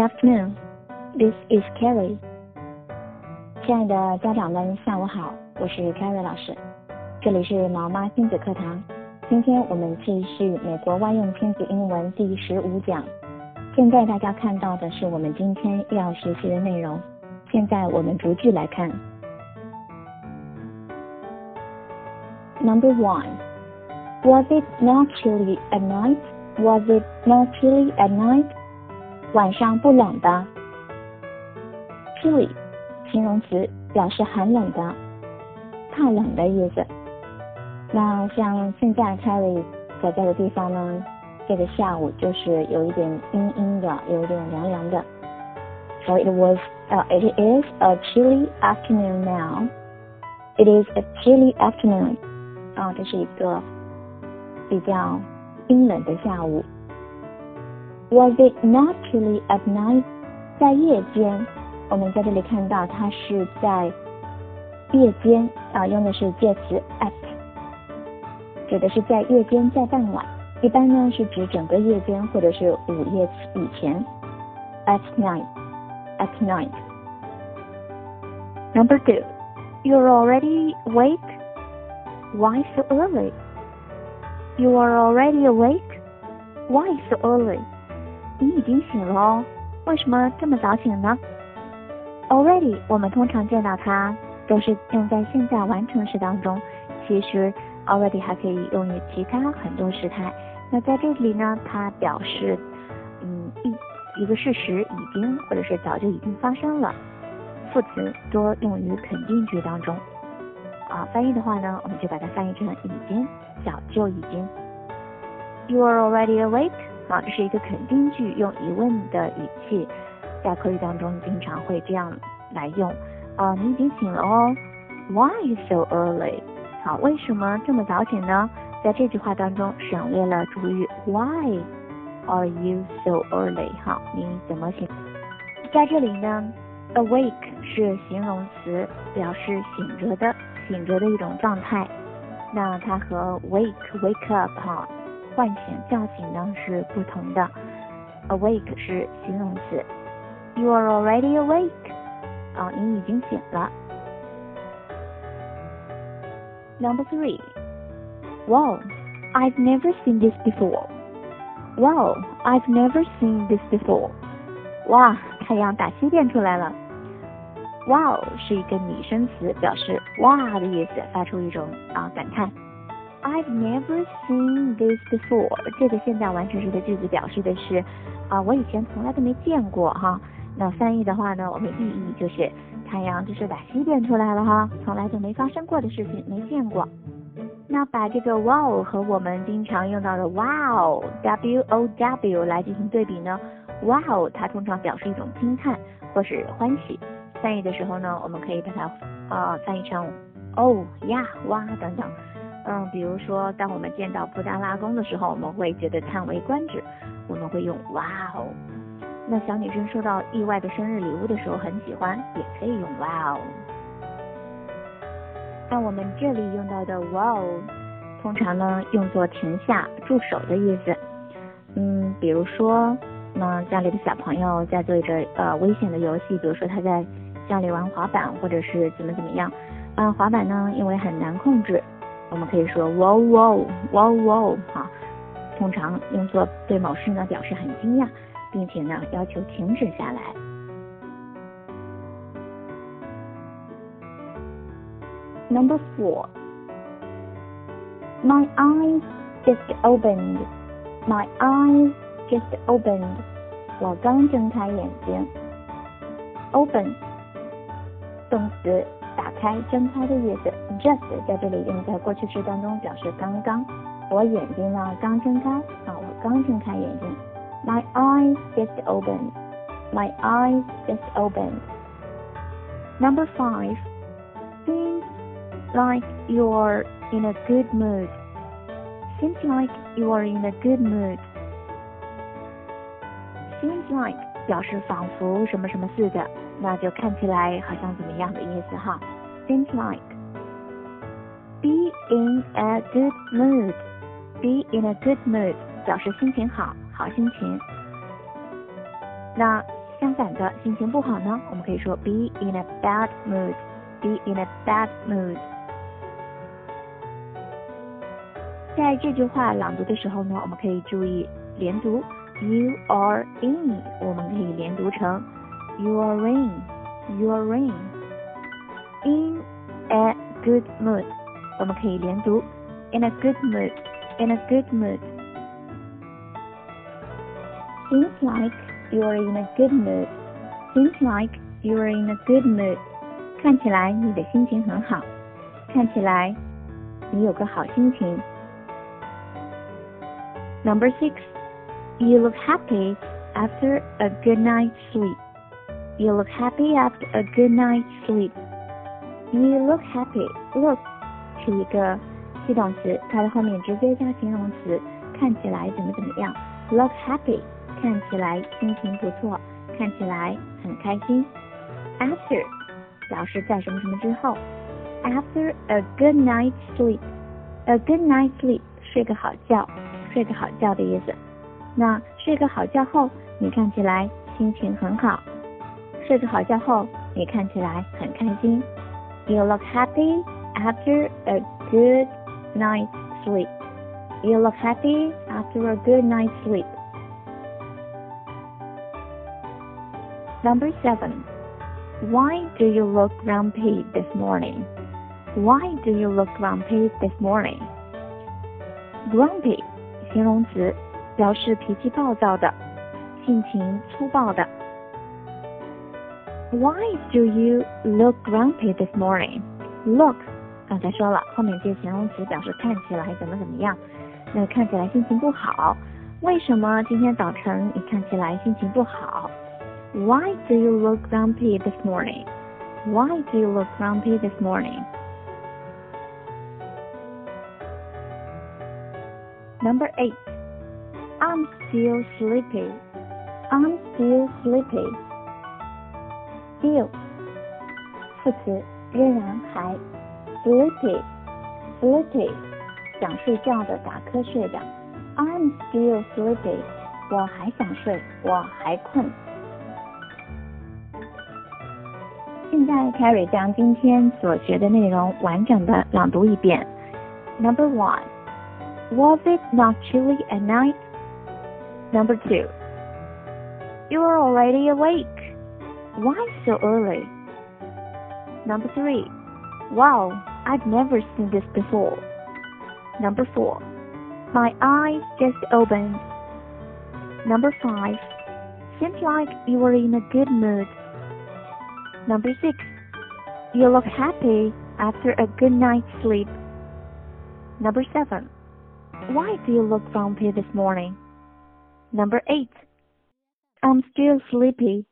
afternoon. This is Carrie. 亲爱的家长们，下午好，我是 Carrie 老师，这里是毛妈亲子课堂。今天我们继续美国万用亲子英文第十五讲。现在大家看到的是我们今天要学习的内容。现在我们逐句来看。Number one. Was it not chilly at night? Was it not chilly at night? 晚上不冷的。chilly 形容词，表示寒冷的、怕冷的意思。那像现在 Carrie 所在的地方呢，这个下午就是有一点阴阴的，有一点凉凉的。So it was, uh, it is a chilly afternoon now. It is a chilly afternoon. 啊，这是一个比较冰冷的下午。Was it not chilly at night？在夜间，我们在这里看到它是在夜间啊，用的是介词 at，指的是在夜间，在傍晚。一般呢是指整个夜间或者是午夜以前。At night, at night. Number two, you're already awake. Why so early? You are already awake. Why so early? 你已经醒了哦，为什么这么早醒呢？Already，我们通常见到它都是用在现在完成时当中，其实 already 还可以用于其他很多时态。那在这里呢，它表示嗯一一个事实已经或者是早就已经发生了。副词多用于肯定句当中。啊，翻译的话呢，我们就把它翻译成已经早就已经。You are already awake. 啊，这是一个肯定句，用疑问的语气，在口语当中经常会这样来用。啊，你已经醒了哦。Why so early？好，为什么这么早醒呢？在这句话当中省略了主语 Why are you so early？好，你怎么醒？在这里呢，awake 是形容词，表示醒着的、醒着的一种状态。那它和 wake wake up 哈。唤醒、叫醒呢是不同的。Awake 是形容词。You are already awake。啊，你已经醒了。Number three. Wow, I've never seen this before. Wow, I've never seen this before. 哇，太阳打西边出来了。Wow 是一个拟声词，表示哇的意思，发出一种啊感叹。I've never seen this before。这个现在完成时的句子表示的是，啊，我以前从来都没见过哈。那翻译的话呢，我们意义就是太阳这是打西边出来了哈，从来就没发生过的事情，没见过。那把这个 wow 和我们经常用到的 wow，w o w 来进行对比呢，wow 它通常表示一种惊叹或是欢喜。翻译的时候呢，我们可以把它啊翻译成哦呀哇等等。嗯，比如说，当我们见到布达拉宫的时候，我们会觉得叹为观止，我们会用哇哦。那小女生收到意外的生日礼物的时候，很喜欢，也可以用哇哦。那我们这里用到的哇哦，通常呢用作停下、住手的意思。嗯，比如说，那家里的小朋友在做着呃危险的游戏，比如说他在家里玩滑板，或者是怎么怎么样。啊，滑板呢，因为很难控制。我们可以说 wow wow wow wow 哈，通常用作对某事呢表示很惊讶，并且呢要求停止下来。Number four, my eyes just opened. My eyes just opened. 我刚睁开眼睛。Open 动词。打开、睁开的意思，just 在这里用在过去式当中，表示刚刚。我眼睛呢刚睁开，啊，我刚睁开眼睛。My eyes just opened. My eyes just opened. Number five. Seems like you're in a good mood. Seems like you are in a good mood. Seems like 表示仿佛什么什么似的。那就看起来好像怎么样的意思哈 ？Seems like be in a good mood. Be in a good mood 表示心情好，好心情。那 相反的，心情不好呢，我们可以说 be in a bad mood。be in a bad mood。在这句话朗读的时候呢，我们可以注意连读。You are in，我们可以连读成 You are in。You are in。 In a good mood，我们可以连读 In a good mood。In a good mood。Seems like you are in a good mood. Seems like you are in a good mood. 看起来你的心情很好，看起来你有个好心情。Number six, you look happy after a good night's sleep. You look happy after a good night's sleep. You look happy. Look 是一个系动词，它的后面直接加形容词，看起来怎么怎么样。Look happy 看起来心情不错，看起来很开心。After 表示在什么什么之后。After a good night's sleep，a good night's sleep 睡个好觉，睡个好觉的意思。那睡个好觉后，你看起来心情很好。睡个好觉后，你看起来很开心。You look happy after a good night's sleep. You look happy after a good night's sleep. Number seven. Why do you look grumpy this morning? Why do you look grumpy this morning? Grumpy 形容词，表示脾气暴躁的，性情粗暴的。 Why do you look grumpy this morning? Look 刚才说了，后面接形容词表示看起来怎么怎么样，那看起来心情不好。为什么今天早晨你看起来心情不好？why do you look grumpy this morning? Why do you look grumpy this morning? Number 8. I'm still sleepy. I'm still sleepy. Still 副词仍然还 sleepy sleepy 想睡觉的打瞌睡的 I'm still sleepy 我还想睡我还困现在，Carrie 将今天所学的内容完整的朗读一遍。Number one, was it not chilly at night? Number two, you are already awake. Why so early? Number three, wow, I've never seen this before. Number four, my eyes just opened. Number five, seems like you were in a good mood. Number six, you look happy after a good night's sleep. Number seven, why do you look grumpy this morning? Number eight, I'm still sleepy.